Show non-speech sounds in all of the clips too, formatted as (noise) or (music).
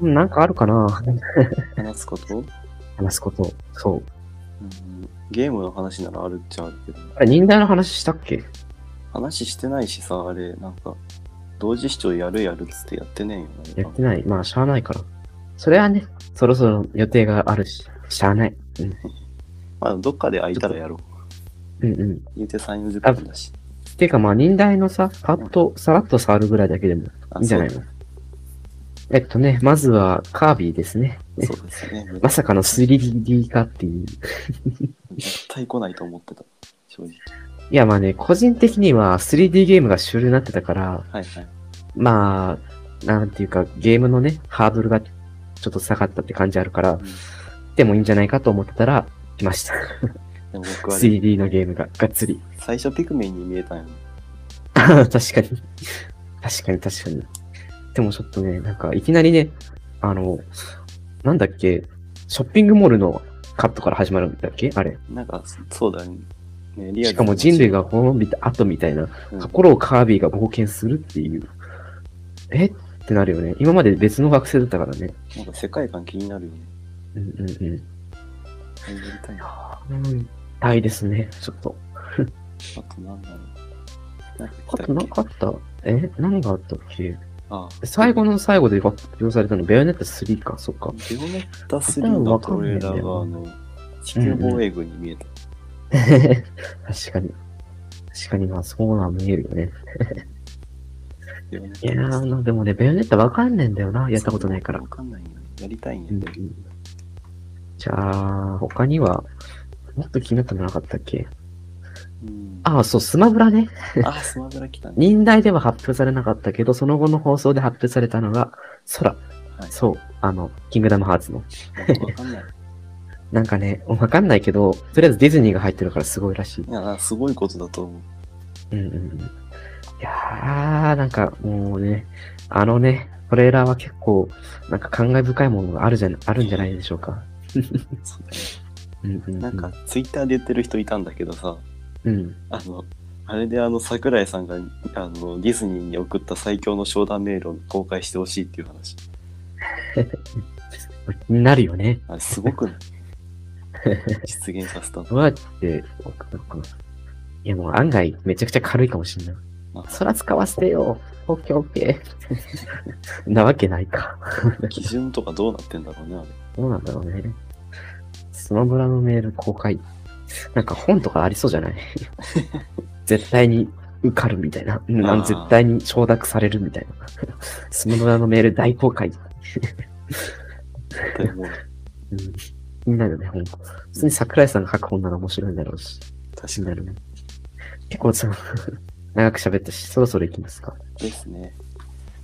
うんなんかあるかな話すこと、話すこと。そう。うん、ゲームの話ならあるっちゃあるけど、あれ、忍耐の話したっけ？話してないしさ、あれ、なんか、同時視聴やるやるっつってやってねえよな。やってない。まあ、しゃあないから。それはね、そろそろ予定があるし、しゃあない。うん。(laughs) まあ、どっかで空いたらやろう。うんうん。言うて3、40分だし。ていうかまあ、忍耐のさ、パッと、さらっと触るぐらいだけでもいあいんじゃないの？えっとね、まずはカービィですね。そうですね。(laughs) まさかの 3D 化っていう。絶対来ないと思ってた。正直。いやまあね、個人的には 3D ゲームが主流になってたから、はいはい。まあ、なんていうか、ゲームのね、ハードルがちょっと下がったって感じあるから、んでもいいんじゃないかと思ってたら、来ました。でも僕は、ね、3D のゲームががっつり。最初ピクミンに見えたんよ。確かに。確かに確かに。でもちょっとね、なんかいきなりね、あの、なんだっけ、ショッピングモールのカットから始まるんだっけ？あれ。なんか、そうだよね。ねリアルしかも人類が滅びた後みたいな、うん心をカービィが冒険するっていう。え？ってなるよね。今まで別の学生だったからね。なんか世界観気になるよね。うんうんうん。やりたいな。あうん。たいですね、ちょっと。となんだろう。あとなかった？え？何があったっけ？あ最後の最後で発表されたの、ベヨネット3か、そっか。ベオネッタ3のトレーラーが、あの、地球防衛軍に見えた。(laughs) 確かに。確かに、まあ、そうな見えるよね。いやー、でもね、ベヨネッタわかんねえんだよな。やったことないからわ。かんないよね。やりたいんやうんけど。じゃあ、他には、もっと気になったのなかったっけ？うんああ、そう、スマブラね。あ、スマブラ来たね。忍耐では発表されなかったけど、その後の放送で発表されたのが、空。はいそう、あの、キングダムハーツの。わかんない。(laughs) なんかね、わかんないけど、とりあえずディズニーが入ってるからすごいらしい。いや、すごいことだと思う。うんうんうん。いやー、なんかもうね、あのね、トレーラーは結構、なんか感慨深いものがあるじゃ、あるんじゃないでしょうか。そうだね (laughs) うんうんうん、なんか、ツイッターで言ってる人いたんだけどさ、うん。あの、あれであの、桜井さんが、あの、ディズニーに送った最強の商談メールを公開してほしいっていう話。(laughs) なるよね。あれ、すごくない？(laughs) 実現させたの。どうやって、いやもう案外めちゃくちゃ軽いかもしんない。あ空使わせてよ。オッケーオッケー。なわけないか。基準とかどうなってんだろうね、あれ。どうなんだろうね。スマブラのメール公開。なんか本とかありそうじゃない？絶対に受かるみたいな。うん絶対に承諾されるみたいな。スマブラのメール大公開。でも、うん、気になるよね、本。普通に桜井さんが書く本なら面白いんだろうし。気確かになるね。結構さ、長く喋ったし、そろそろ行きますか。にですね。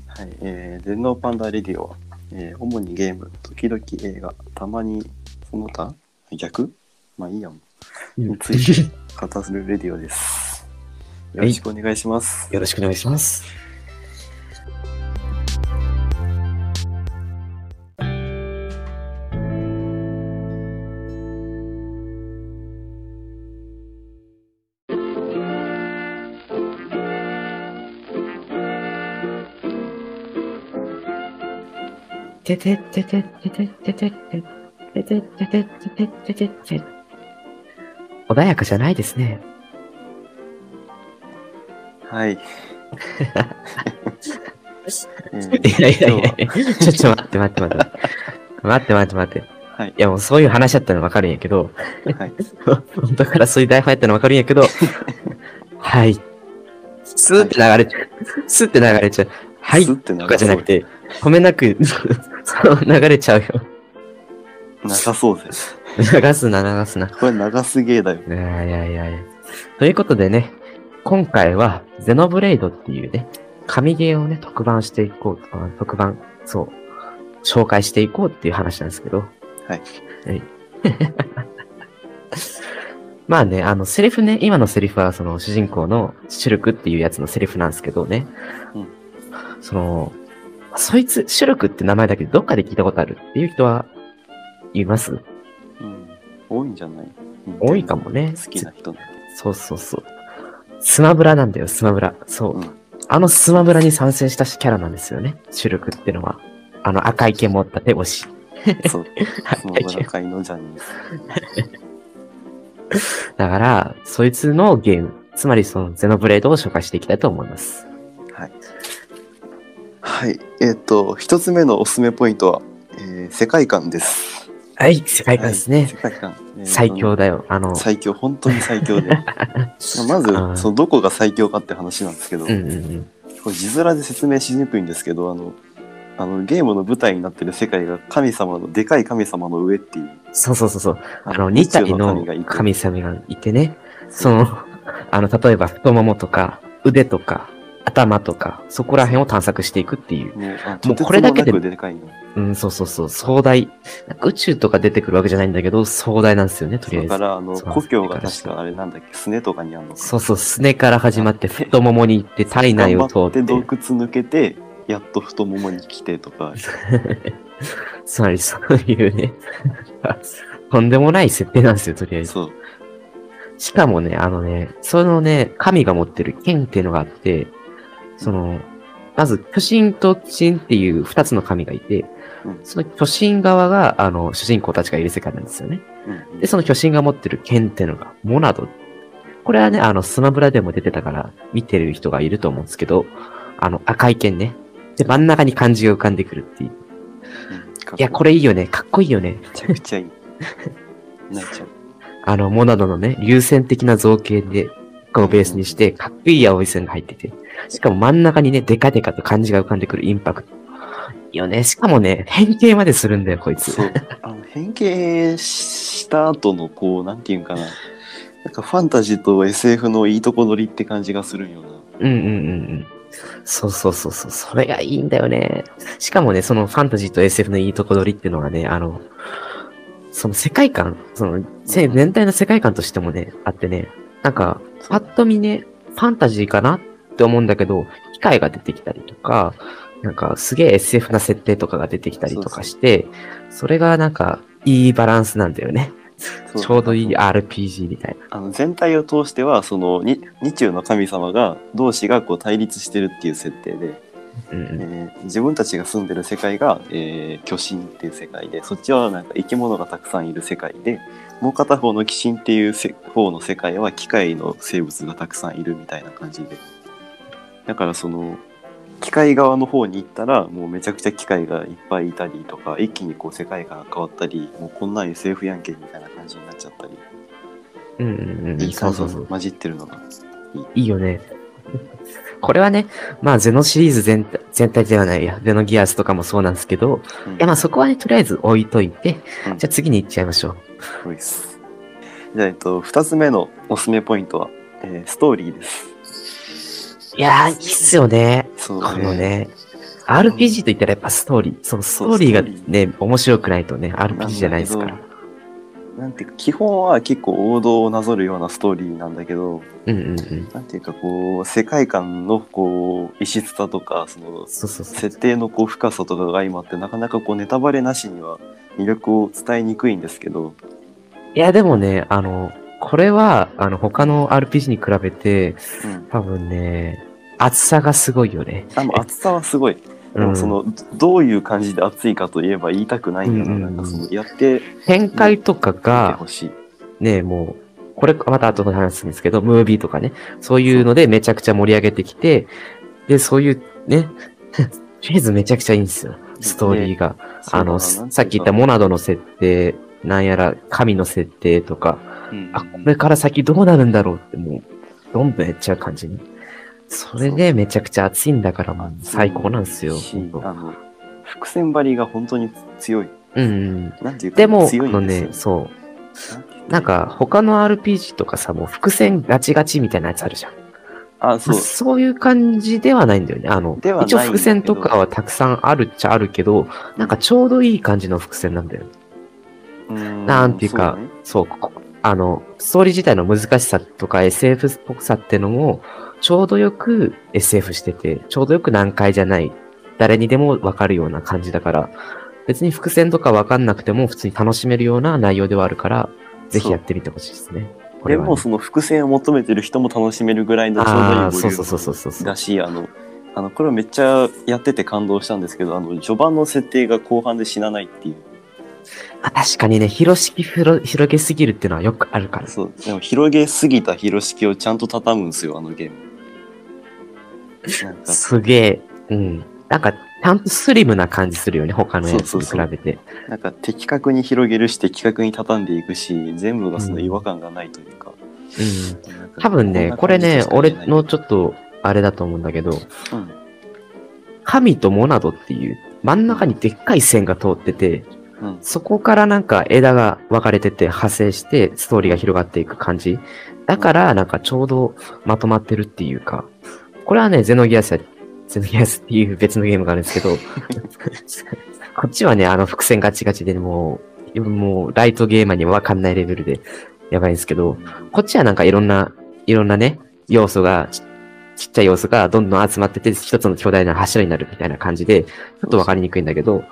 はい、えー、電脳パンダレディオは、えー、主にゲーム、時々映画、たまにその他？逆？まあいいやもん。うんについて (laughs) 語るレディオです。よろしくお願いします。よろしくお願いします。てててててててててててててててて穏やかじゃないですね。はい。え (laughs) いやいやいやちょ、ちょ、待って待って待って。待って待って待って。はいいやもうそういう話だったの分かるんやけど、ははい。本当からそういう台本やったの分かるんやけど、はい。スーって流れちゃう。スーって流れちゃう。はい。とスって流そうかじゃなくて、止めなく、(laughs) 流れちゃうよ。流そうぜ。(laughs) 流すな、流すな。これ流す芸だよ。いやいやいやいや。ということでね、今回はゼノブレイドっていうね、神ゲーをね、特番していこう特番、そう、紹介していこうっていう話なんですけど。はい。はい。(laughs) まあね、あの、セリフね、今のセリフはその主人公のシュルクっていうやつのセリフなんですけどね。うんその、そいつ、シュルクって名前だけどどっかで聞いたことあるっていう人はいます？うん。多いんじゃない？多いかもね好きな人そうそうそう。スマブラなんだよ、スマブラ。そう。うんあのスマブラに参戦したキャラなんですよね、シュルクってのは。あの赤い毛持った手星。そう。(laughs) スマブラ界のジャニーズ。(laughs) だから、そいつのゲーム、つまりそのゼノブレードを紹介していきたいと思います。はい。はい。えっ、と、一つ目のおすすめポイントは、えー世界観です。はい、世界観ですね。はい世界観。えー最強だよ。あの、最強、本当に最強で。(laughs) まずそのどこが最強かって話なんですけど、うんうんうん。これ字面で説明しにくいんですけど、あの、あのゲームの舞台になってる世界が神様の、でかい神様の上っていう。そうそうそうそう。あの、宇2体宙の神様がいてね、その、あの、例えば太ももとか、腕とか、頭とか、そこら辺を探索していくっていう。もう、あもうこれだけででかいの。うん、そうそうそう、壮大。宇宙とか出てくるわけじゃないんだけど、壮大なんですよね、とりあえず。だから、あの、故郷が確かあれなんだっけ、スネとかにあるのか。そうそう、すねから始まって、太ももに行って、体内を通って、頑張って洞窟抜けて、やっと太ももに来てとか。(laughs) つまりそういうね、(laughs) とんでもない設定なんですよ、とりあえず。そう。しかもね、あのね、そのね、神が持ってる剣っていうのがあって、その、まず、巨神と鬼神っていう二つの神がいて、うんその巨神側が、あの、主人公たちがいる世界なんですよね。うんで、その巨神が持ってる剣っていうのが、モナド。これはね、あの、スマブラでも出てたから、見てる人がいると思うんですけど、あの、赤い剣ね。で、真ん中に漢字が浮かんでくるっていう。うんいや、これいいよね。かっこいいよね。めちゃくちゃいい。泣いちゃう。(laughs) あの、モナドのね、流線的な造形で、このベースにして、かっこいい青い線が入ってて。しかも真ん中にね、デカデカと漢字が浮かんでくるインパクト。いいよね。しかもね、変形までするんだよ、こいつ。あの、変形した後の、こう、なんていうんかな。なんかファンタジーと SF のいいとこ取りって感じがするような。うんうんうんうん。そうそうそうそう。それがいいんだよね。しかもね、そのファンタジーと SF のいいとこ取りっていうのはね、あの、その世界観、その、せ全体の世界観としてもね、あってね、なんか、パッと見ね、ファンタジーかなって思うんだけど、機械が出てきたりとか、なんかすげえ SF な設定とかが出てきたりとかして、それがなんかいいバランスなんだよね。ちょうどいい RPG みたいな。あの全体を通してはそのに日中の神様が同士がこう対立してるっていう設定で、うんうん。えー自分たちが住んでる世界が、えー巨神っていう世界でそっちはなんか生き物がたくさんいる世界でもう片方の鬼神っていうせ方の世界は機械の生物がたくさんいるみたいな感じでだからその機械側の方に行ったらもうめちゃくちゃ機械がいっぱいいたりとか一気にこう世界観が変わったりもうこんなん SF やんけみたいな感じになっちゃったりうんうんうん。いいそうそうそう。感じに混じってるのがいいよね。これはね、まあ、ゼノシリーズ全体、全体ではないや、ゼノギアスとかもそうなんですけど、うんいや、まあそこはね、とりあえず置いといて、うんじゃあ次に行っちゃいましょう。そうです。じゃあ、えっと、二つ目のおすすめポイントは、えーストーリーです。いやー、いいっすよね。そうこのね、RPG と言ったらやっぱストーリー。そのストーリーがね、面白くないとね、RPG じゃないですから。なんていうか、基本は結構王道をなぞるようなストーリーなんだけど、うんうんうん。なんていうか、こう、世界観の、こう、異質さとか、その。設定のこう深さとかが相まって、なかなかこう、ネタバレなしには魅力を伝えにくいんですけど、いや、でもね、あの、これは、あの、他の RPG に比べて、うん。多分ね、厚さがすごいよね。厚さはすごい。でも、その、どういう感じで熱いかといえば言いたくないんだな。うんうんうん。なんかその、やって展開とかが。ね、もう、これまた後で話すんですけど、ムービーとかね、そういうのでめちゃくちゃ盛り上げてきて、で、そういうね、とりあえずめちゃくちゃいいんですよ、ストーリーが。あの、さっき言ったモナドの設定、なんやら神の設定とか、うん。あ、これから先どうなるんだろうってもう、どんどんやっちゃう感じに。それでめちゃくちゃ熱いんだからもう最高なんですよ。あの伏線張りが本当に強い。うんうん。なんていうかでも、あの強いんですよね、そう。なんか、他の RPG とかさ、もう伏線ガチガチみたいなやつあるじゃん。あ、そう。そういう感じではないんだよね。あの一応伏線とかはたくさんあるっちゃあるけど、なんかちょうどいい感じの伏線なんだよ。んなんていうか、そう,、ここあの、ストーリー自体の難しさとか SF っぽさってのも、ちょうどよく SF してて、ちょうどよく難解じゃない、誰にでもわかるような感じだから、別に伏線とかわかんなくても普通に楽しめるような内容ではあるから、ぜひやってみてほしいですね。これはねでもその伏線を求めてる人も楽しめるぐらいのちょうどいいボリュー。ムだし、あの、あの、これめっちゃやってて感動したんですけど、あの、序盤の設定が後半で死なないっていう。あ確かにね、広敷広広げすぎるっていうのはよくあるから。そう。でも広げすぎた広敷をちゃんと畳むんですよ、あのゲーム。すげえ、うん。なんか、ちゃんとスリムな感じするよね、他のやつに比そうそうそうべて。なんか的確に広げるし、的確に畳んでいくし、全部がその違和感がないというか。うん。なんか多分ね、これね、俺の、ちょっと、あれだと思うんだけど、こん神とモナドっていう、真ん中にでっかい線が通ってて、そこからなんか枝が分かれてて派生してストーリーが広がっていく感じ。だからなんかちょうどまとまってるっていうか、これはね、ゼノギアスや、ゼノギアスっていう別のゲームがあるんですけど、(laughs) こっちはね、あの伏線ガチガチでもう、もうライトゲーマーにはわかんないレベルでやばいんですけど、こっちはなんかいろんな、いろんなね、要素が、ちちっちゃい要素がどんどん集まってて、一つの巨大な柱になるみたいな感じで、ちょっとわかりにくいんだけど、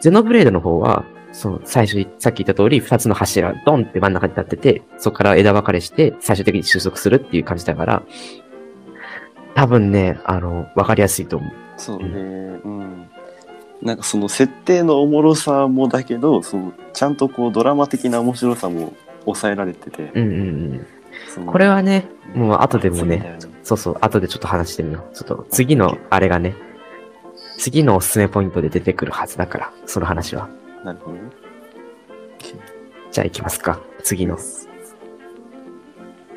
ゼノブレードの方は、その最初に、さっき言った通り、二つの柱、ドンって真ん中に立ってて、そこから枝分かれして、最終的に収束するっていう感じだから、多分ね、あの、わかりやすいと思う。そうね、うんうん。なんかその設定のおもろさもだけど、そのちゃんとこうドラマ的な面白さも抑えられてて、うんうんうん。これはね、もう後でもねそうそう、後でちょっと話してみよう。ちょっと次のあれがね、次のおすすめポイントで出てくるはずだから、その話は。なるほどね。じゃあ行きますか。次の。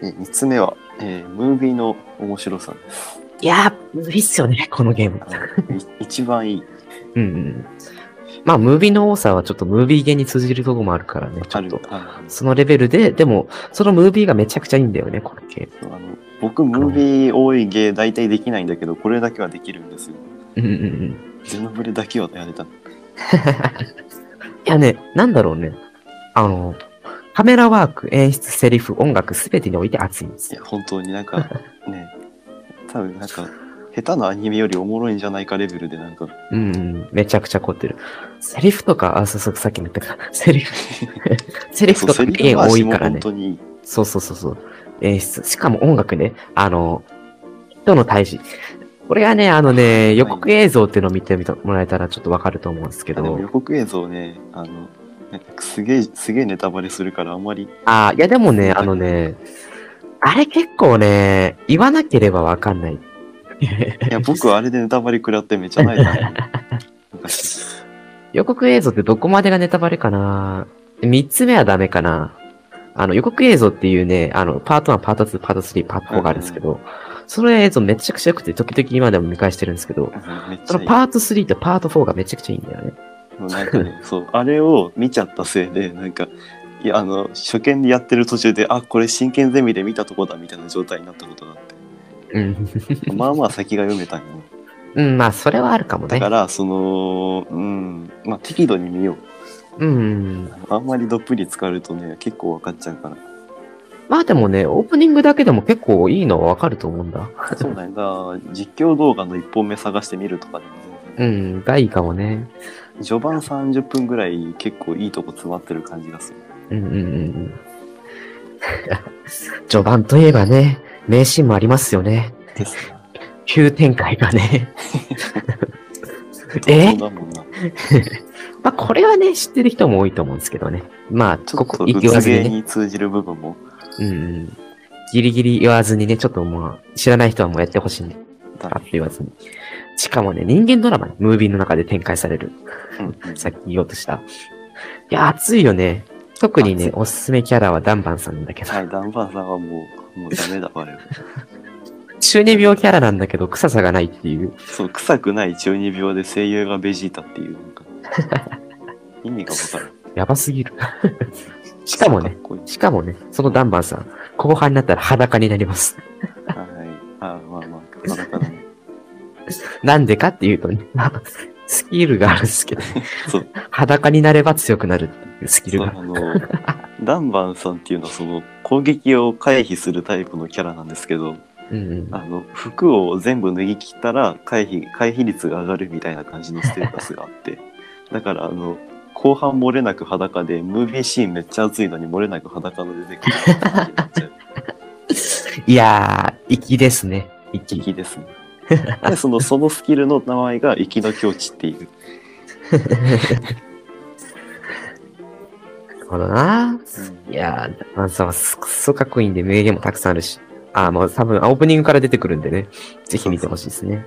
え三つ目は、えームービーの面白さです。いやー、いいっすよね、このゲーム。一番いい。うんうん。まあ、ムービーの多さはちょっとムービーゲーに通じるとこもあるからね、ちょっと。そのレベルで、でも、そのムービーがめちゃくちゃいいんだよね、このゲーム。僕、ムービー多いゲー大体できないんだけど、これだけはできるんですよ。うんうんうん。ゼノブレだけはやれた。(laughs) いやね、なんだろうね。あの、カメラワーク、演出、セリフ、音楽、すべてにおいて熱いんですよ。いや、本当になんか、ね、多分なんか、下手なアニメよりおもろいんじゃないかレベルで、なんか、うんうん。めちゃくちゃ凝ってる。セリフとか、あ、そうそう、さっきも言ったから、セリフ。(laughs) セリフとかセリゲーフ回しも多いからね。本当にいい。そうそうそうそう。演出。しかも音楽ね。あの、人の対峙。これがね、あのね、予告映像っていうのを見てもらえたらちょっとわかると思うんですけど予。告映像ね、あの、なんかすげえ、すげえネタバレするからあんまり、あ、いやでもね、あのね、あれ結構ね、言わなければわかんない。いや、僕はあれでネタバレ食らってめっちゃ泣いたの昔予告映像ってどこまでがネタバレかな三つ目はダメかなあの、予告映像っていうね、あの、パート1、パート2、パート3、パート4があるんですけど、その映像めちゃくちゃ良くて、時々今でも見返してるんですけど、いい。そのパート3とパート4がめちゃくちゃいいんだよね。なんかね、そう、あれを見ちゃったせいで、なんか、いや、あの、初見でやってる途中で、あ、これ真剣ゼミで見たとこだみたいな状態になったことがあって、うん。まあまあ先が読めたんよ。うん、まあ、それはあるかもね。だから、その、うん、まあ適度に見よう。うん。あんまりどっぷり浸かるとね、結構分かっちゃうから。まあでもね、オープニングだけでも結構いいのはわかると思うんだ。そうだね。だから実況動画の1本目探してみるとかでも全う然、ん、がいいかもね。序盤30分ぐらい結構いいとこ詰まってる感じがする。うんうんうんうん。(laughs) 序盤といえばね、名シーンもありますよね。ですね。急展開がね。(laughs) え？(laughs) まあこれはね、知ってる人も多いと思うんですけどね。まあ、ちょっここと言わずにね。に通じる部分も。うんうん。ギリギリ言わずにね、ちょっともう、知らない人はもうやってほしいんで。だあって言わずに。しかもね、人間ドラマね、ムービーの中で展開される。うんうんさっき言おうとした。いや、熱いよね。特にねおすすめキャラはダンバンさんだけど、はい、ダンバーさんはもう、もうダメだ、我々。中二病キャラなんだけど、臭さがないっていう。そう、臭くない中二病で声優がベジータっていう、なんか、(laughs) 意味がわからん。やばすぎる。(laughs) しかもねかっ、こいいしかもね、そのダンバンさん、後半になったら裸になります。はい。あまあまあ、裸だね。(laughs) なんでかっていうとね、スキルがあるんですけど、そう。裸になれば強くなるっていうスキルが。そうあの、ダンバンさんっていうのはその攻撃を回避するタイプのキャラなんですけど、うんうん。あの、服を全部脱ぎ切ったら回避、回避率が上がるみたいな感じのステータスがあって、(laughs) だからあの、後半漏れなく裸で、ムービーシーンめっちゃ熱いのに漏れなく裸の出てくる。(laughs) いやー、粋ですね。(laughs) 粋。敵ですね。でそのそのスキルの名前が生きの境地っていう。なるほどな。いやー、ダンバンさんはくっそかっこいいんで、名言もたくさんあるし。あー、もう多分、オープニングから出てくるんでね。ぜひ見てほしいですね。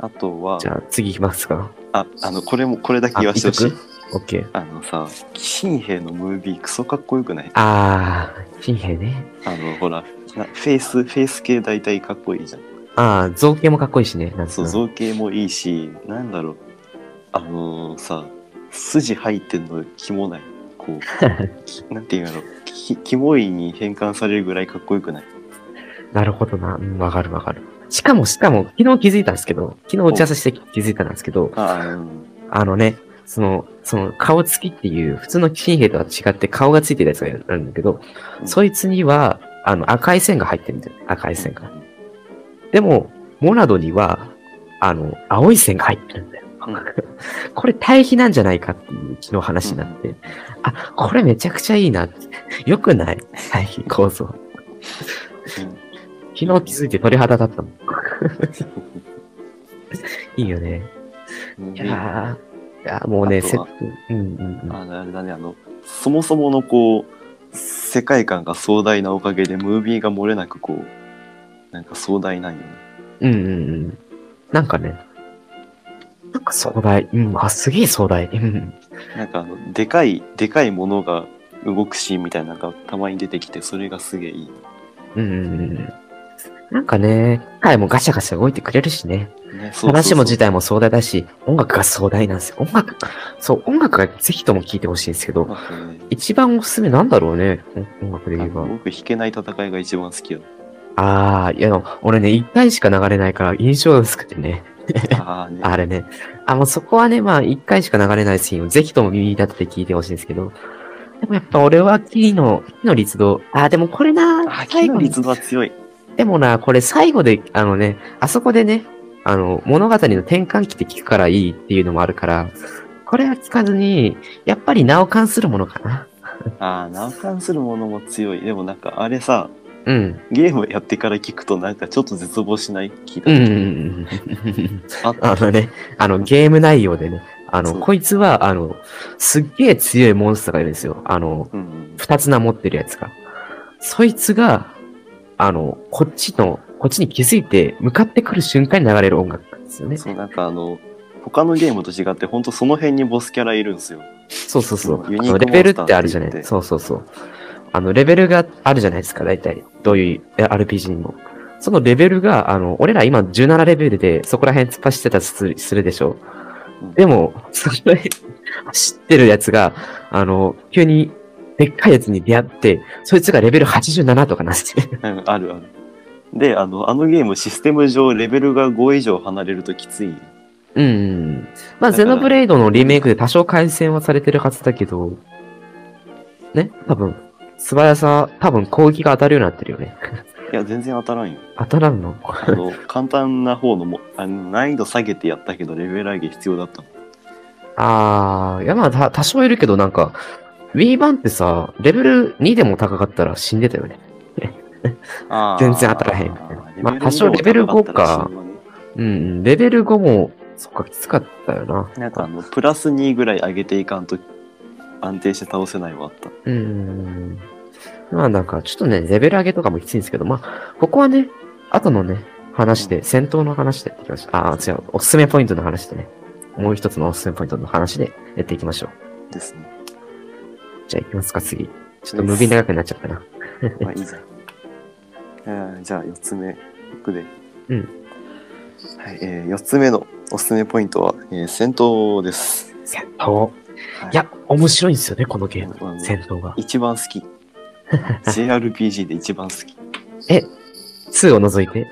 あとはじゃあ、次行きますか。ああのこれもこれだけ言わせてほしいオッケー。あのさ神兵のムービークソかっこよくない？あー、神兵ね。あのほらなフェイスフェイス系大体かっこいいじゃんあー、造形もかっこいいしね。なんそう造形もいいしなんだろうあのさ筋入ってんのキモない？こうき (laughs) なんていうんだろうきキモいに変換されるぐらいかっこよくない？なるほどな。うん、わかるわかる。しかも、しかも、昨日気づいたんですけど、昨日打ち合わせして気づいたんですけど、あのね、その、その、顔つきっていう、普通の新兵とは違って顔がついてるやつがあるんだけど、うんそいつには、あの、赤い線が入ってるんだよ。赤い線が。でも、モナドには、あの、青い線が入ってるんだよ。うん (laughs) これ対比なんじゃないかっていう昨日話になって、あ、これめちゃくちゃいいなって。よくない？対比構造。昨日気づいて鳥肌立ったもん。(laughs) いいよね。うんいやー、いやもうね、セット、うんうんうん。ああれだねあのそもそものこう世界観が壮大なおかげでムービーが漏れなくこうなんか壮大なんよねうんうんうん。なんかね、なんか壮大。うん、あ、すげえ壮大。うん。なんかあのでかいでかいものが動くシーンみたいなのがたまに出てきてそれがすげえいいうんうんうん。なんかね、はい、もうガシャガシャ動いてくれるしね。ねそうそうそう話も自体も壮大だし、音楽が壮大なんですよ。音楽、そう、音楽がぜひとも聴いてほしいんですけど、一番おすすめなんだろうね、音楽であ言えば。の僕弾けない戦いが一番好きよあー、いや、俺ね、一回しか流れないから印象薄くてね。ああね (laughs) あれね。あ、もうそこはね、まあ、一回しか流れないシーンをぜひとも耳立てて聞いてほしいんですけど、でもやっぱ俺は木の、木の律動。あ、でもこれな、あ最後に木の律動は強いでもな、これ最後で、あのね、あそこでね、あの、物語の転換期で聞くからいいっていうのもあるから、これは聞かずに、やっぱり名を冠するものかな。ああ名を冠するものも強いでもなんかあれさうん。ゲームやってから聞くとなんかちょっと絶望しない聞いた時うんうんうん。ああのね、あの、ゲーム内容でね、あの、こいつは、あの、すっげえ強いモンスターがいるんですよ。あの、うんうん二つ名持ってるやつが。そいつが、あの、こっちの、こっちに気づいて、向かってくる瞬間に流れる音楽ですよね。そうなんかあの他のゲームと違って本当その辺にボスキャラいるんですよそうそうそう。ユニークレベルってあるじゃないそうそうそう。あの、レベルがあるじゃないですか、大体。どういうえ RPG にも。そのレベルが、あの、俺ら今17レベルでそこら辺突っ走ってたりするするでしょうん。でも、それ、知ってるやつが、あの、急に、でっかいやつに出会って、そいつがレベル87とかなって。うんあるあるであのあのゲームシステム上レベルが5以上離れるときついようんうん。まあ、ゼノブレイドのリメイクで多少改善はされてるはずだけど、ね、多分、素早さ、多分攻撃が当たるようになってるよね。いや全然当たらんよ当たらんの？あの簡単な方のもあの難易度下げてやったけどレベル上げ必要だったのあー、いやまあ、た多少いるけどなんか、Wii 版ってさ、レベル2でも高かったら死んでたよね。全然当たらへんみたいなまあ多少レベル5かうんうん、レベル5も、そっか、きつかったよな。なんかあのプラス2ぐらい上げていかんと安定して倒せないわあったうんうん。まあなんか、ちょっとね、レベル上げとかもきついんですけど、まあ、ここはね、後のね、話で、戦闘の話でやっていきましょう。ああ、違う、おすすめポイントの話でね。もう一つのおすすめポイントの話でやっていきましょう。ですねじゃあ行きますか、次。ちょっとムービー長くなっちゃったな。(laughs) まあいいじゃんえーじゃあ4つ目いくでうんはい、え4つ目のおすすめポイントは、えー戦闘です、戦闘。はいいや、面白いんですよね、このゲーム。あの戦闘が。一番好き (laughs) JRPG で一番好き2を除いて？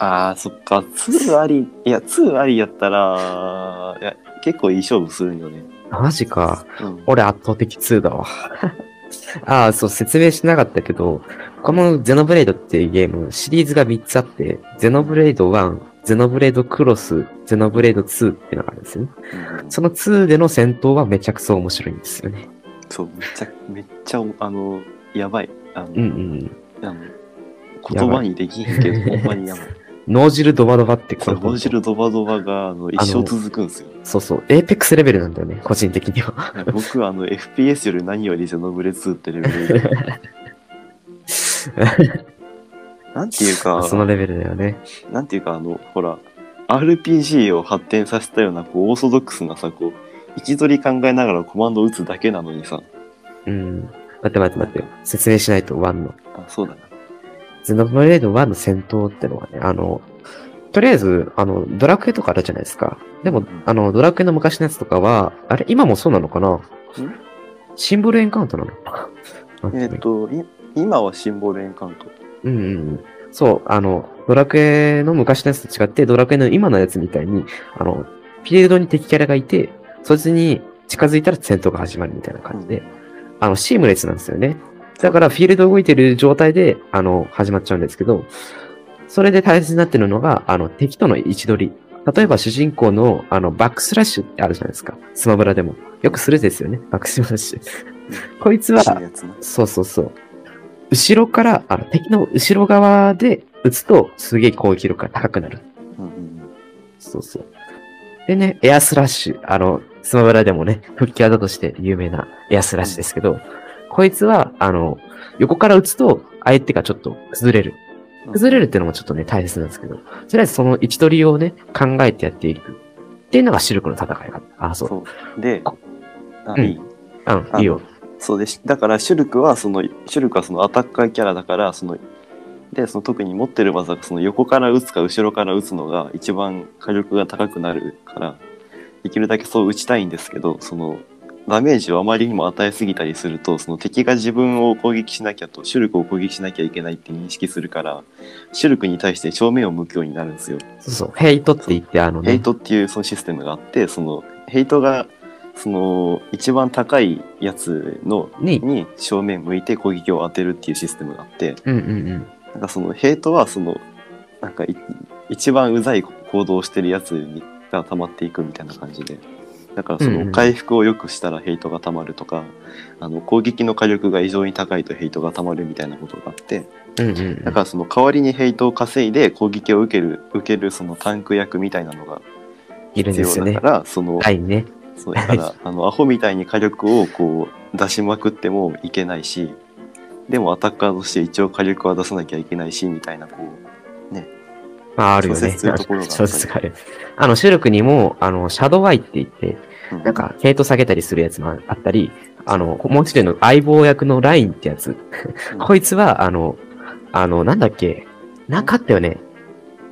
あーそっか2ありいや2ありやったらいや結構いい勝負するんよね、マジか。うん、俺圧倒的2だわ。(laughs) ああ、そう、説明しなかったけど、このゼノブレイドっていうゲーム、シリーズが3つあって、ゼノブレイド1、ゼノブレイドクロス、ゼノブレイド2っていうのがあるんですよね。うんその2での戦闘はめちゃくそ面白いんですよね。そうめっちゃめっちゃあのやばいあの、うんうん。あの言葉にできへんけど (laughs) ほんまにやばい脳汁ドバドバってこれ脳汁ドバドバがあの一生続くんですよ。そうそう、エーペックスレベルなんだよね、個人的には。僕はあの FPS より何よりゼノブレ2ってレベルで。(laughs) なんていうか、そのレベルだよね。なんていうかあの、ほら、RPG を発展させたようなこうオーソドックスなさ、こう、位置取り考えながらコマンドを打つだけなのにさ、うん。待って待って待ってよ。説明しないと1の。あ、そうだな。ゼノブレード1の戦闘ってのはね、あの、とりあえず、あの、ドラクエとかあるじゃないですか。でも、あの、ドラクエの昔のやつとかは、あれ、今もそうなのかな？シンボルエンカウントなの？えっ、と、い今はシンボルエンカウント。うんうんうん。そう、あの、ドラクエの昔のやつと違って、ドラクエの今のやつみたいに、あの、フィールドに敵キャラがいて、そいつに近づいたら戦闘が始まるみたいな感じで、あの、シームレスなんですよね。だから、フィールド動いてる状態で、あの、始まっちゃうんですけど、それで大切になってるのが、あの、敵との位置取り。例えば、主人公の、あの、バックスラッシュってあるじゃないですか。スマブラでも。よくするですよね。バックスラッシュ。こいつは、死ぬやつな。そうそうそう。後ろから、あの、敵の後ろ側で撃つと、すげえ攻撃力が高くなる。うんうんうんそうそう。でね、エアスラッシュ。あの、スマブラでもね、復帰技として有名なエアスラッシュですけど、こいつは、あの、横から撃つと、相手がちょっと崩れる。崩れるっていうのもちょっとね、大切なんですけど、とりあえずその位置取りをね、考えてやっていく。っていうのがシルクの戦い方。あ、そう。そう。で、あ、うんいいうん、いいよ。そうです。だから、シュルクは、その、シュルクはそのアタッカーキャラだから、その、で、その特に持ってる技が、その横から撃つか後ろから撃つのが一番火力が高くなるから、できるだけそう撃ちたいんですけど、その、ダメージをあまりにも与えすぎたりすると、その敵が自分を攻撃しなきゃと、シュルクを攻撃しなきゃいけないって認識するから、シュルクに対して正面を向くようになるんですよ。そうそう。ヘイトって言って、あのね。ヘイトっていうそのシステムがあって、そのヘイトがその一番高いやつのに、に正面向いて攻撃を当てるっていうシステムがあって、うんうんうん。なんかそのヘイトはそのなんかい一番うざい行動をしてるやつにが溜まっていくみたいな感じで。だからそうんうんの回復を良くしたらヘイトが溜まるとか、あの攻撃の火力が異常に高いとヘイトが溜まるみたいなことがあって、うんうんうん。だからその代わりにヘイトを稼いで攻撃を受ける受けるそのタンク役みたいなのがいるんですよね必要だか。ら、その、はいね。そうだから、(laughs) あの、アホみたいに火力をこう出しまくってもいけないし、でもアタッカーとして一応火力は出さなきゃいけないし、みたいな、こまあ、あるよね。ところがある。あの、シルクにも、あの、シャドウアイって言って、う、うんなんか、ヘイト下げたりするやつもあったり、あの、もう一人の相棒役のラインってやつ。うんこいつは、あの、あの、なんだっけ、なんかあったよね。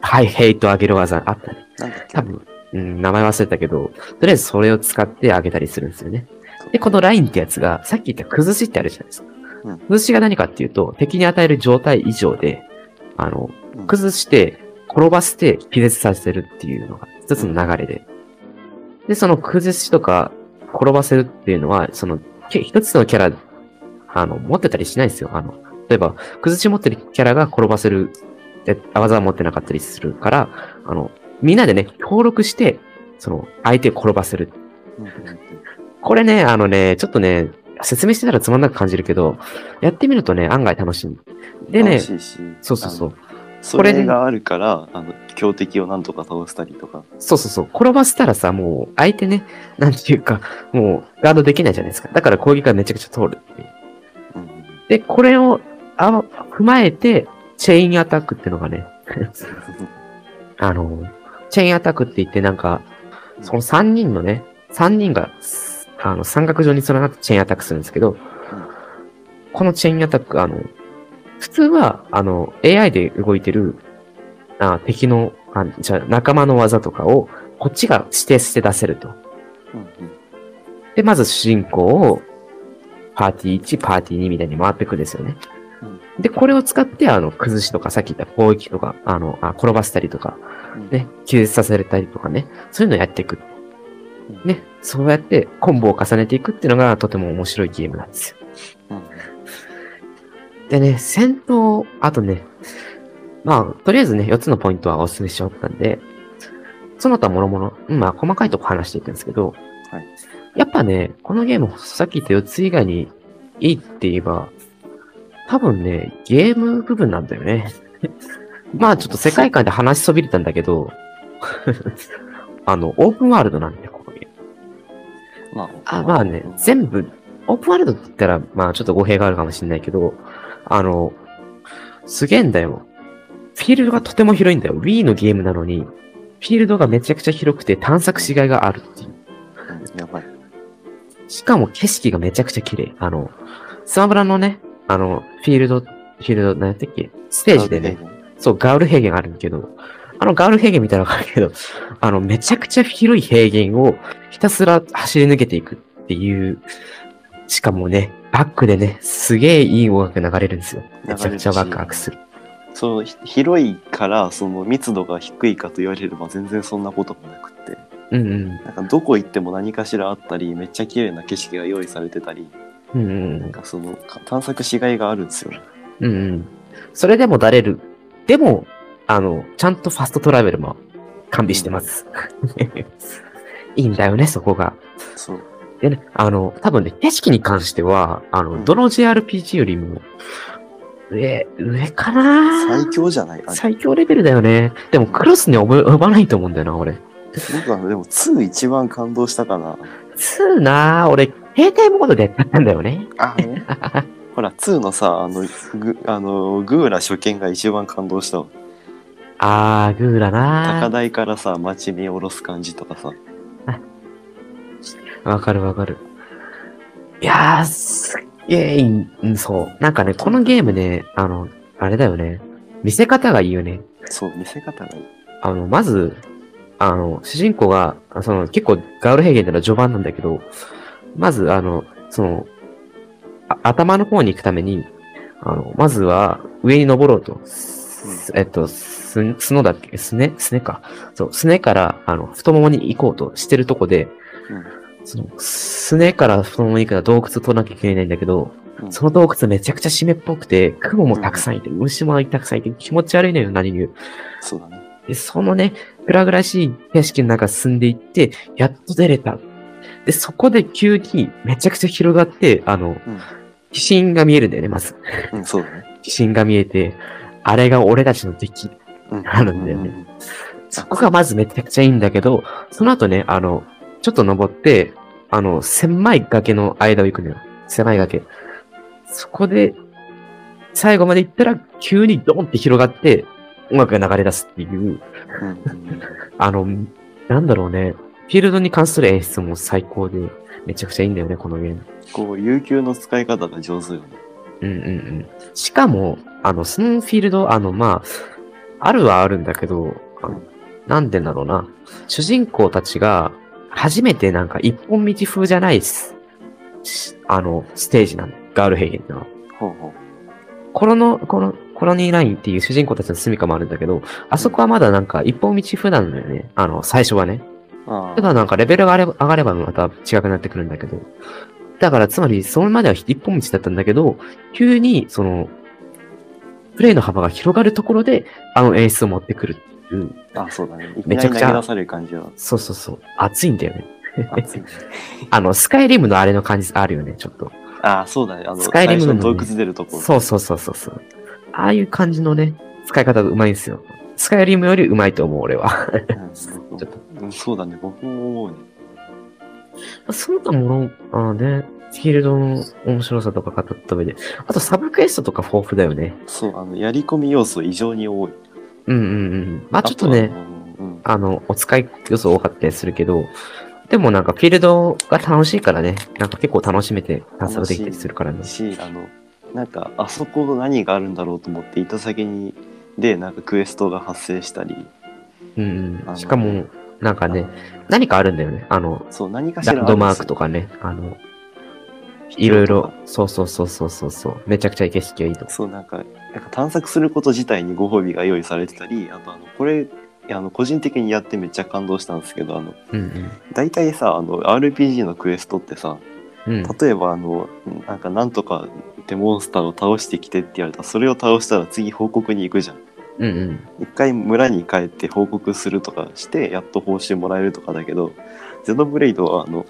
はい、ヘイト上げる技あったね。なんだっけ？多分、うん、名前忘れたけど、とりあえずそれを使って上げたりするんですよね。で、このラインってやつが、さっき言った崩しってあるじゃないですか。うん崩しが何かっていうと、敵に与える状態以上で、あの、うん崩して、転ばせて気絶させるっていうのが一つの流れで。で、その崩しとか転ばせるっていうのは、その、け一つのキャラ、あの、持ってたりしないんですよ。あの、例えば、崩し持ってるキャラが転ばせる、で技を持ってなかったりするから、あの、みんなでね、協力して、その、相手を転ばせる。これね、あのね、ちょっとね、説明してたらつまんなく感じるけど、やってみるとね、案外楽しい。でねそうそうそう。それがあるから、あの、強敵をなんとか倒したりとか。そうそうそう。転ばせたらさ、もう、相手ね、なんていうか、もう、ガードできないじゃないですか。だから攻撃がめちゃくちゃ通るっていう。うんうんで、これを、あ踏まえて、チェインアタックっていうのがね、(laughs) あの、チェインアタックって言ってなんか、その3人のね、3人が、あの、三角状に連なってチェインアタックするんですけど、このチェインアタック、あの、普通は、あの、AI で動いてる、あ敵の、あじゃあ仲間の技とかを、こっちが指定して出せると。うんうんで、まず主人公を、パーティー1、パーティー2みたいに回っていくんですよね。うんで、これを使って、あの、崩しとか、さっき言った攻撃とか、あの、あ転ばせたりとか、ね、気絶させれたりとかね、そういうのをやっていく。ね、そうやってコンボを重ねていくっていうのがとても面白いゲームなんですよ。うんでね、戦闘、あとね、まあ、とりあえずね、4つのポイントはお勧めしよったんで、その他諸々、うんまあ、細かいとこ話していくんですけど、はいやっぱね、このゲーム、さっき言った4つ以外にいいって言えば、多分ね、ゲーム部分なんだよね。(laughs) まあちょっと世界観で話しそびれたんだけど、(laughs) あの、オープンワールドなんだよ、このゲーム。まあ、あ、まあね、全部、オープンワールドって言ったら、まあちょっと語弊があるかもしれないけど、あの、すげえんだよ。フィールドがとても広いんだよ。Wii のゲームなのに、フィールドがめちゃくちゃ広くて探索しがいがあるっていう。うんやばい。しかも景色がめちゃくちゃ綺麗。あの、スマブラのね、あの、フィールド、フィールド、何やったっけ？ステージでね、そう、ガウル平原があるんだけど、あのガウル平原見たらわかるけど、あの、めちゃくちゃ広い平原をひたすら走り抜けていくっていう、しかもね、バックでね、すげえいい音楽が流れるんですよ。めちゃくちゃワクワクする。そうひ広いからその密度が低いかと言われれば全然そんなこともなくってうんうん。なんかどこ行っても何かしらあったりめっちゃ綺麗な景色が用意されてたりうんうんなんかそのか探索しがいがあるんですよねうんうん。それでもだれる。でも、あの、ちゃんとファストトラベルも完備してます。(laughs) いいんだよね、そこが。そうでね、あの、多分ね、景色に関しては、あの、うん。どの JRPG よりも、上、上かな？最強じゃない？最強レベルだよね。でも、クロスに及ばないと思うんだよな、俺。僕はでも2一番感動したかな。2な俺、携帯モードでやったんだよね。あ (laughs) ほら2のさあのグあのグーラ初見が一番感動したわ。あー、グーラな。高台からさ街見下ろす感じとかさわかるわかる。いやー、すっげえいん、そう。なんかね、このゲームね、あの、あれだよね。見せ方がいいよね。そう見せ方がいいあの、まず、あの、主人公が、あその、結構ガウル平原ってのは序盤なんだけど、まず、あの、その、あ頭の方に行くために、あの、まずは上に登ろうと。すえっと、す、すのだっけ？すね？すねか。そう、すねから、あの、太ももに行こうとしてるとこで、その、すねから太ももにから洞窟取らなきゃいけないんだけど、うんその洞窟めちゃくちゃ湿っぽくて、雲もたくさんいて、虫もたくさんいて、気持ち悪いのよ、何に言う。そうだねで、そのね、暗々しい景色の中進んでいって、やっと出れた。で、そこで急にめちゃくちゃ広がって、あの、うん地震が見えるんだよね、まず。うんそうだね地震が見えて、あれが俺たちの敵。うんあるんだよねそこがまずめちゃくちゃいいんだけど、その後ね、あの、ちょっと登って、あの、狭い崖の間を行くのよ。狭い崖。そこで、最後まで行ったら、急にドンって広がって、音楽が流れ出すっていう、あの、なんだろうね。フィールドに関する演出も最高で、めちゃくちゃいいんだよね、このゲーム。こう有給の使い方が上手よねうんうんうん。しかも、あの、そのフィールド、あの、まあ、あるはあるんだけど、あのなんでだろうな。主人公たちが、初めてなんか一本道風じゃないあの、ステージなの。ガールヘイゲンってのは。ほうほうコロの、この、コロニーラインっていう主人公たちの住処もあるんだけど、あそこはまだなんか一本道風なんだよね。あの、最初はね。あただなんかレベルが上がればまた違くなってくるんだけど。だからつまりそれまでは一本道だったんだけど、急にその、プレイの幅が広がるところで、あの演出を持ってくるう。ああそうだねめちゃくちゃなり投げ出される感じはそうそうそう。熱いんだよね。熱い (laughs) あの、スカイリムのあれの感じあるよね、ちょっと。ああそうだねあのスカイリムのね洞窟出るとこそうそうそうそうそう。ああいう感じのね、使い方がうまいんですよ。スカイリムよりうまいと思う、俺は。そうだね僕も思うねその他もの、あね、フィールドの面白さとか語った上で、あとサブクエストとか豊富だよね。そうあのやり込み要素異常に多いうんうんうん。まあちょっとね、あの、お使い要素多かったりするけど、でもなんかフィールドが楽しいからね、なんか結構楽しめて探索できたりするからね。しあのなんかあそこ何があるんだろうと思って行った先にでなんかクエストが発生したりうんうん。しかも、なんかね、何かあるんだよね。あの、そう何かしらランドマークとかかね、あの、いろいろ、そうそうそうそうそうそう、めちゃくちゃ景色がいいと。そうなんかなんか探索すること自体にご褒美が用意されてたりあとあのこれあの個人的にやってめっちゃ感動したんですけどあのうん大体さあの RPG のクエストってさうん。うん。例えばあのなんかなんとかってモンスターを倒してきてって言われたらそれを倒したら次報告に行くじゃんうんうん。一回村に帰って報告するとかしてやっと報酬もらえるとかだけどゼノブレイドはあの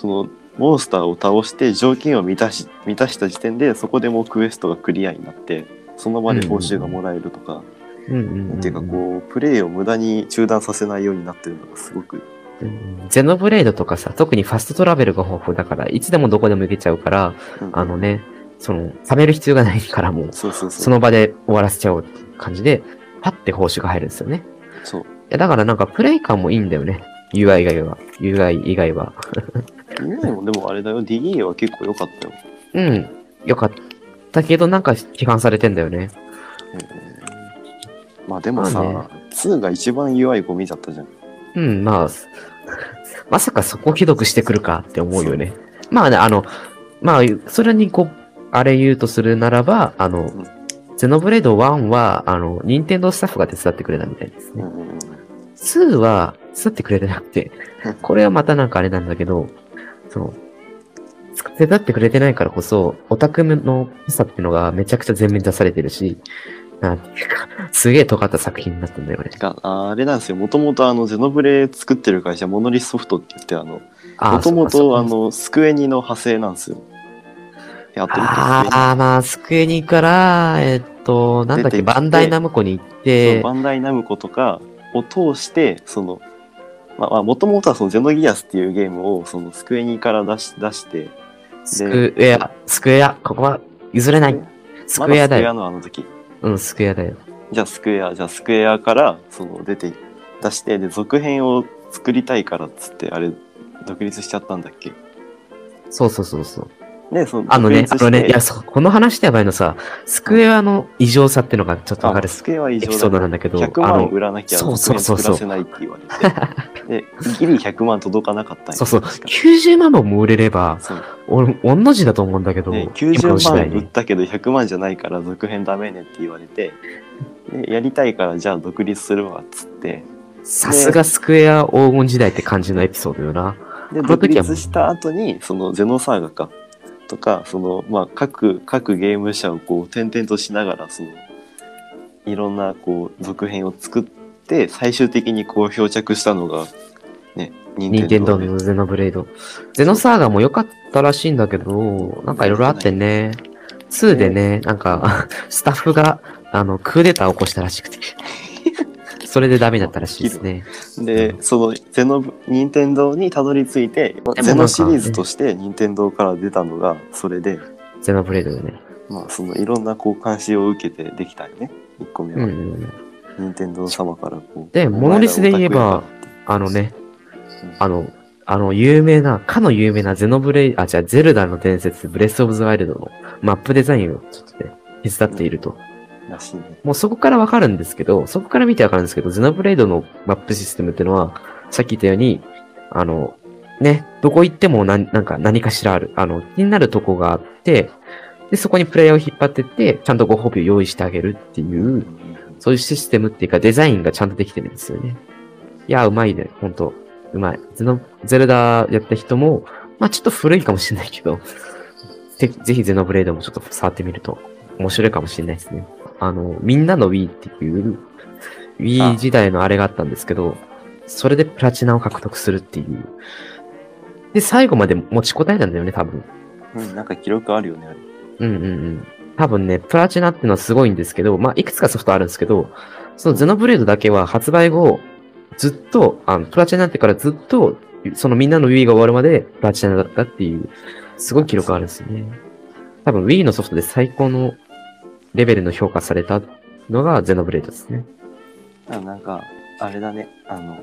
そのモンスターを倒して条件を満たし満たした時点でそこでもうクエストがクリアになってその場で報酬がもらえるとか、うんうんうんうん。っていうかこうプレイを無駄に中断させないようになってるのがすごくうんゼノブレードとかさ、特にファストトラベルが豊富だから、いつでもどこでも行けちゃうから、うんあのね、その、貯める必要がないからもう、そうそうそうその場で終わらせちゃおう感じで、パッて報酬が入るんですよね。そういや、だからなんかプレイ感もいいんだよね。UI 以外は。UI 以外は。今もでもあれだよ DA は結構良かったよ、うん。よかったけど、なんか批判されてんだよね。えーまあでもさ、まあ2が一番 UI ゴミだったじゃん。うん、まあ、まさかそこをひどくしてくるかって思うよね。まあね、あの、まあ、それにこう、あれ言うとするならば、あの、ん。ゼノブレード1は、あの、任天堂スタッフが手伝ってくれたみたいですね。うんうんうん2は手伝ってくれてなくて。うん、これはまたなんかあれなんだけど、その、手伝ってくれてないからこそ、オタクの良さっていうのがめちゃくちゃ全面に出されてるし、なんていうか、すげえ尖った作品になってんだよね。ああれなんですよ。もともとあのゼノブレ作ってる会社モノリスソフトって言ってあのあもともとあのスクエニの派生なんですよ。やってるああ、まあ、スクエニから、えっと、なんだっけ、バンダイナムコに行って、バンダイナムコとかを通してそのまあもともとはそのゼノギアスっていうゲームをそのスクエニから出し出してスクエア、スクエア、ここは譲れない。スまだスクエアクエアだよ。のあの時うん、スクエアだよ。じゃあスクエアじゃあスクエアからその出て出してで続編を作りたいからっつってあれ独立しちゃったんだっけ？そうそうそうそう。でそのあのね、あのね、いや、そう、この話してやばいのさ、スクエアの異常さっていうのがちょっとわかる。あスクエアは異常エピソードなんだけど、100あの、万売らなきゃそう続そうそう。そうないって言われて。(laughs) でギリ100万届かなかったそうそう、確か90万本も売れれば、俺、御の字だと思うんだけど、で今の時90万。売ったけど100万じゃないから続編ダメねって言われて。でやりたいからじゃあ独立するわっつって。さすがスクエア黄金時代って感じのエピソードよな。で独立した後にそのゼノサーガかとかそのまあ各各ゲーム社をこう転々としながらそのいろんなこう続編を作って最終的にこう漂着したのがね任任天堂でのゼノブレイド。ゼノサーガも良かったらしいんだけど、なんかいろいろあってね。2でね、なんか、(laughs) スタッフが、あの、クーデターを起こしたらしくて。それでダメだったらしいですね。でそのゼノ任天堂にたどり着いてゼノシリーズとして任天堂から出たのがそれで、ゼノブレイドでね。まあそのいろんなこう監視を受けてできたよね1個目は、うんうんうん。任天堂様からこうでモノリスで言えばあのね、あの、あの、有名な、かの有名なゼノブレイ、あ、じゃあ、ゼルダの伝説、ブレスオブザワイルドのマップデザインをちょっとね、手伝っていると。らしいねもうそこからわかるんですけど、そこから見てわかるんですけど、ゼノブレイドのマップシステムっていうのは、さっき言ったように、あの、ね、どこ行ってもななんか何かしらある。あの、気になるとこがあって、で、そこにプレイヤーを引っ張ってって、ちゃんとご褒美を用意してあげるっていう、そういうシステムっていうかデザインがちゃんとできてるんですよね。いや、うまいね。ほんと。うまい。ゼノ、ゼルダやった人も、まあちょっと古いかもしれないけど、ぜひゼノブレイドもちょっと触ってみると面白いかもしれないですね。あの、みんなの Wii っていう、Wii 時代のあれがあったんですけど、それでプラチナを獲得するっていう。で、最後まで持ちこたえたんだよね、多分。うん、なんか記録あるよねあれうんうんうん。多分ね、プラチナっていうのはすごいんですけど、まあ、いくつかソフトあるんですけど、そのゼノブレードだけは発売後、ずっと、あの、プラチナになってからずっと、そのみんなの Wii が終わるまでプラチナだったっていう、すごい記録があるんですよね。多分 Wii のソフトで最高のレベルの評価されたのがゼノブレードですね。あなんかあれだねあの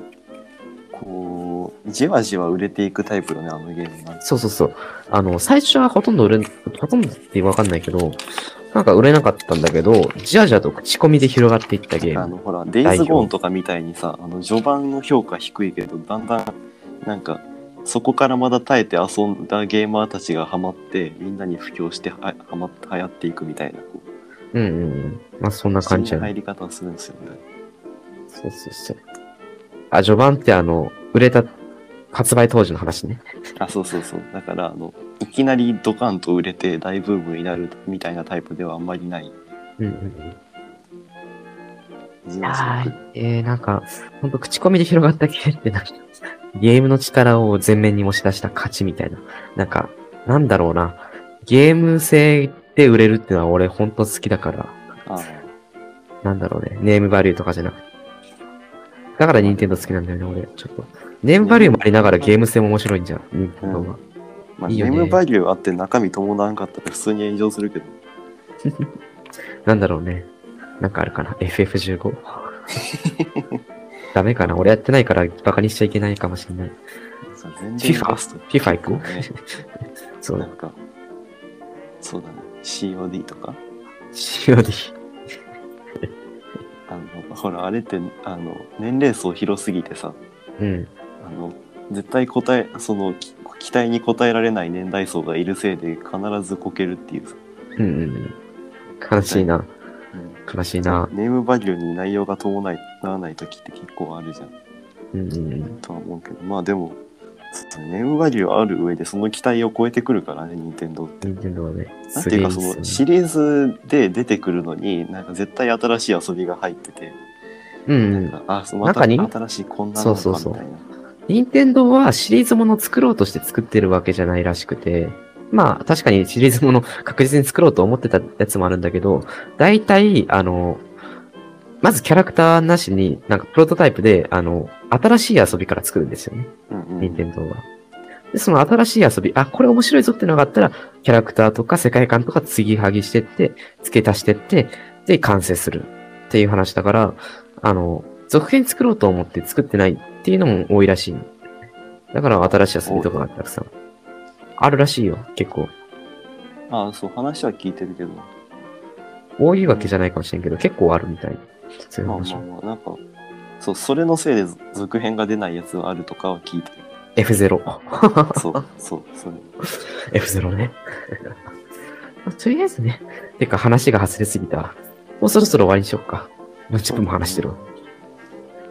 こうじわじわ売れていくタイプよねあのゲームそうそうそう。あの、最初はほとんど売れん、ほとんどってわかんないけど、なんか売れなかったんだけど、じわじわと口コミで広がっていったゲーム。あのほらデイズゴーンとかみたいにさあの序盤の評価低いけどだんだんなんかそこからまだ耐えて遊んだゲーマーたちがハマってみんなに布教してははまって流行っていくみたいなこううんうんうん。まあそんな感じやね。入り方をするんですよねそうそうそう。あ、序盤ってあの、売れた発売当時の話ね。あそうそうそうだからあのいきなりドカンと売れて大ブームになるみたいなタイプではあんまりないうんうんうん。じわじわはい。えー、なんか、ほんと口コミで広がった系ってなんか、ゲームの力を前面に持ち出した勝ちみたいな。なんか、なんだろうな。ゲーム性で売れるってのは俺ほんと好きだから。あなんだろうね、ネームバリューとかじゃなくて。だから任天堂好きなんだよね、俺。ちょっと。ネームバリューもありながらゲーム性も面白いんじゃん、任天堂は。まあ、いいよねネームバリューあって中身伴わんかったら普通に炎上するけど。(laughs) なんだろうね。なんかあるかな ?FF15? ダメかな俺やってないからバカにしちゃいけないかもしれない。さ全然 FIFA？ベスト FIFA 行く？ね (laughs) そうなんか、そうだね。COD とか？COD。あの、ほら、あれって、あの、年齢層広すぎてさ、うん。あの、絶対答え、その、き期待に応えられない年代層がいるせいで必ずこけるっていうさ。うんうんうん。悲しいな。うん悲しいな。ネームバリューに内容が伴わない時って結構あるじゃん。うんうんうん。とは思うけど、まあでも、そうネームバリューある上でその期待を超えてくるからね、任天堂って。任天堂はね。なんていうか、そのシリーズで出てくるのに、なんか絶対新しい遊びが入ってて、うんうん。なんか、あ、また新しいこんなのかそうそうそうみたいな。任天堂はシリーズものを作ろうとして作ってるわけじゃないらしくて、まあ確かにシリーズもの確実に作ろうと思ってたやつもあるんだけど、大体、あの、まずキャラクターなしに、なんかプロトタイプで、あの、新しい遊びから作るんですよね。任天堂は。で、その新しい遊び、あ、これ面白いぞってのがあったら、キャラクターとか世界観とか継ぎはぎしてって、付け足してって、で、完成するっていう話だから、あの、続編作ろうと思って作ってないっていうのも多いらしい。だから新しい遊びとかがたくさん。あるらしいよ、結構。ああ、そう、話は聞いてるけど、多いわけじゃないかもしれんけど、結構あるみたい。まあまあ。まあ、なんか、そう、それのせいで続編が出ないやつがあるとかは聞いてる。F0。そう、そう、それ。F0 ね。(laughs) とりあえずね。てか話が外れすぎたわ。もうそろそろ終わりにしよっか。何分も話してるわ。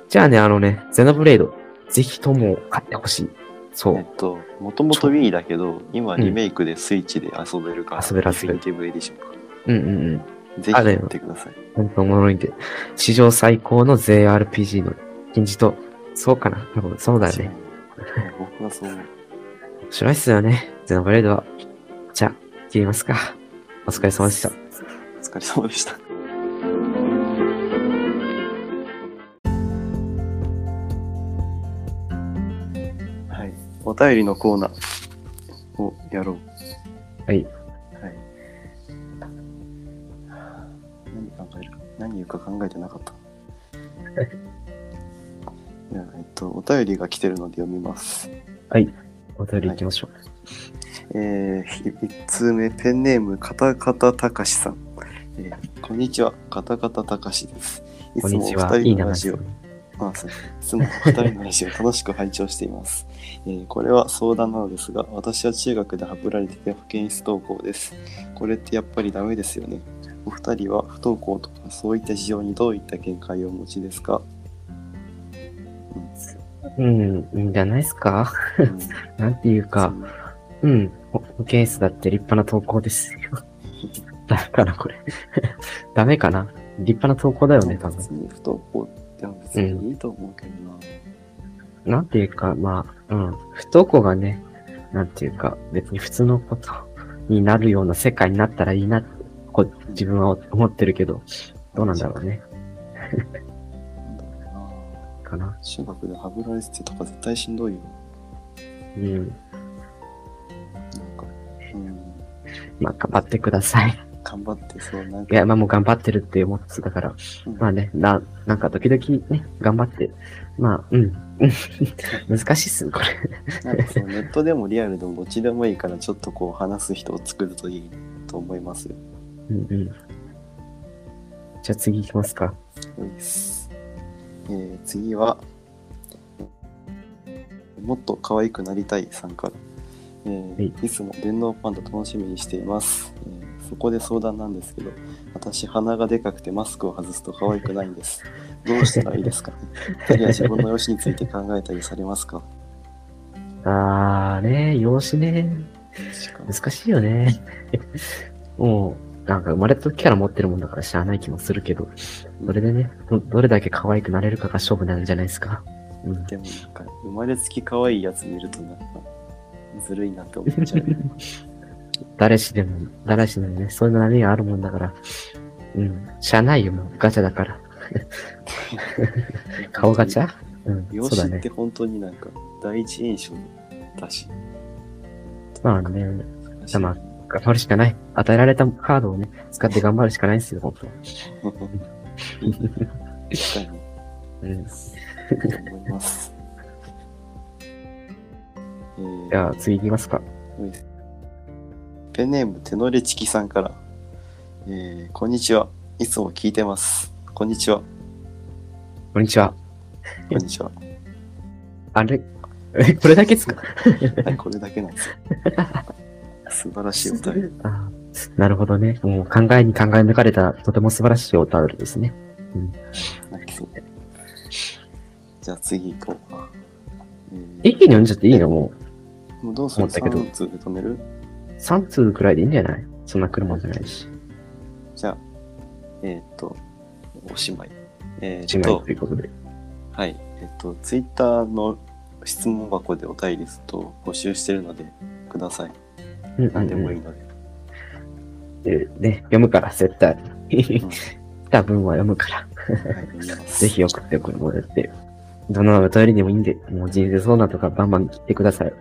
じゃあね、あのね、ゼノブレイド、ぜひとも買ってほしい。そう。えっと、もともと Wii だけど、今リメイクでスイッチで遊べるから、遊べる遊べるディティブエディションか。うんうんうん。ぜひやってください。本当おもろいんで。史上最高の JRPG の金字と、そうかな多分そうだよね。僕はそう思う。面白いっすよね。ゼノブレイドは。じゃあ、切りますか。お疲れ様でした。お疲れ様でした。はい。お便りのコーナーをやろう。はい。はい。何言うか考えてなかった。(laughs) じゃあえっと、お便りが来てるので読みます。はい。お便り行きましょう。えー、1通目、ペンネーム、カタカタたかしさん。えーこんにちは、カタカタたかしです。いつもお。二人のラジオ、あそういつもお二人のラジオ楽しく拝聴しています、(laughs) えーこれは相談なのですが、私は中学でハブられてて保健室登校です。これってやっぱりダメですよね。お二人は不登校とかそういった事情にどういった見解をお持ちですか、うん、いいんじゃないですか？うんなんていうか、うん、保保健室だって立派な投稿ですよ。ダメかな、これ。ダメかな？立派な投稿だよね、多分。別に不登校っても別にいいと思うけどな。なんていうか、まあ、うん、不登校がね、なんていうか、別に普通のことになるような世界になったらいいなって、こう自分は思ってるけど、どうなんだろうね。なんだろうな。かな。中学でハブられててとか絶対しんどいよ。うん。なんか、うん、まあ、頑張ってください。頑張ってそう、なんいか、や、まあもう頑張ってるって思ってたから、うんまあね、な、なんか時々ね、頑張って、まあ、うん、う (laughs) ん難しいっすね、これ。なんかそうネットでもリアルでもどっちでもいいから、ちょっとこう話す人を作るといいと思いますよ。うんうん。じゃあ次行きますか。えー次は、もっと可愛くなりたいさんから。えーはいいつも電脳パンダ楽しみにしています、えーそこで相談なんですけど、私鼻がでかくてマスクを外すと可愛くないんです。どうしたらいいですか？ね (laughs) 次は自分の容姿について考えたりされますか？あーね、容姿ね、難しいよね。(laughs) もう、なんか生まれた時から持ってるもんだから知らない気もするけど、それでね、どどれだけ可愛くなれるかが勝負なんじゃないですか？うん。でもなんか生まれつき可愛いやつ見るとなんかずるいなって思っちゃう。(laughs) 誰しでも、誰しでもね、そういう悩みがあるもんだから、うん。しゃあないよ、もう。ガチャだから。(laughs) 顔ガチャ？うん。養そうだね子って。本当になんか第一印象だし。まあね、まあ頑張るしかない。与えられたカードをね、使って頑張るしかないですよ、本当。(laughs) うん。そう思います。えーじゃあ、次行きますか。ペンネーム手乗りチキさんから、えーこんにちは。いつも聞いてます。こんにちは。こんにちは。こんにちは。あれ？え、これだけですか？はい、これだけなんですよ。素晴らしいお便り。(laughs) あなるほどね。もう考えに考え抜かれた、とても素晴らしいお便りですね。う。じゃあ次行こうか。えー一気に読んじゃっていいの？ももうどうする？思ったけど3通で止める？う、3通くらいでいいんじゃない？そんな車じゃないし。じゃあ、えーっと、おしまい。えー1っと枚ということで。はい。えっと、ツイッターの質問箱でお便りスト募集してるので、ください。うんうん何でもいういので。ね、読むから、絶対。来た分は読むから。ぜひ送ってもらって。どのお便りでもいいんで、もう人生相談とかバンバン切ってください。いっ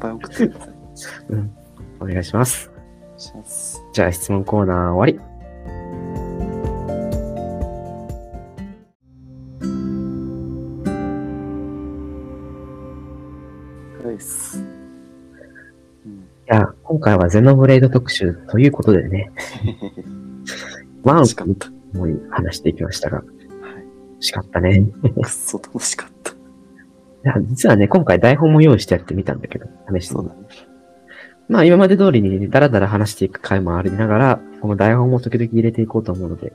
ぱい送ってください。うん。お願いします。じゃあ質問コーナー終わり。今回はゼノブレイド特集ということでね、(laughs) ワンを楽しかった。もう話していきましたが、はい。惜しかったね。いくっそ楽しかった。や、実はね、今回台本も用意してやってみたんだけど、試してみそうだね。まあ今まで通りにダラダラ話していく回もありながら、この台本も時々入れていこうと思うので、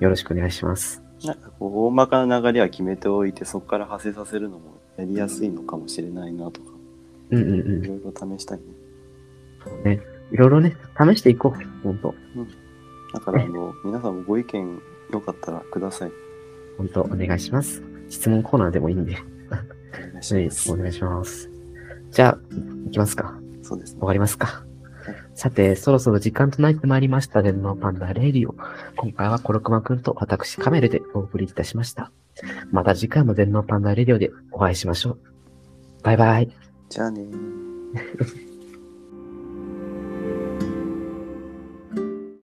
よろしくお願いします。なんかこう、大まかな流れは決めておいて、そこから派生させるのもやりやすいのかもしれないなとか、うんうんうんい。ろいろ試したいね。いろいろね、試していこう。ほんと。だから、あの、皆さんもご意見よかったらください。ほんと、お願いします。質問コーナーでもいいんで、お願いしはいます。お願いします。じゃあ、いきますか。そうですね。終わりますか。さて、そろそろ時間となってまいりました電脳パンダレイディオ。今回はコロクマくんと私カメルでお送りいたしました。また次回も電脳パンダレディオでお会いしましょう。バイバイ。じゃあねー。(laughs)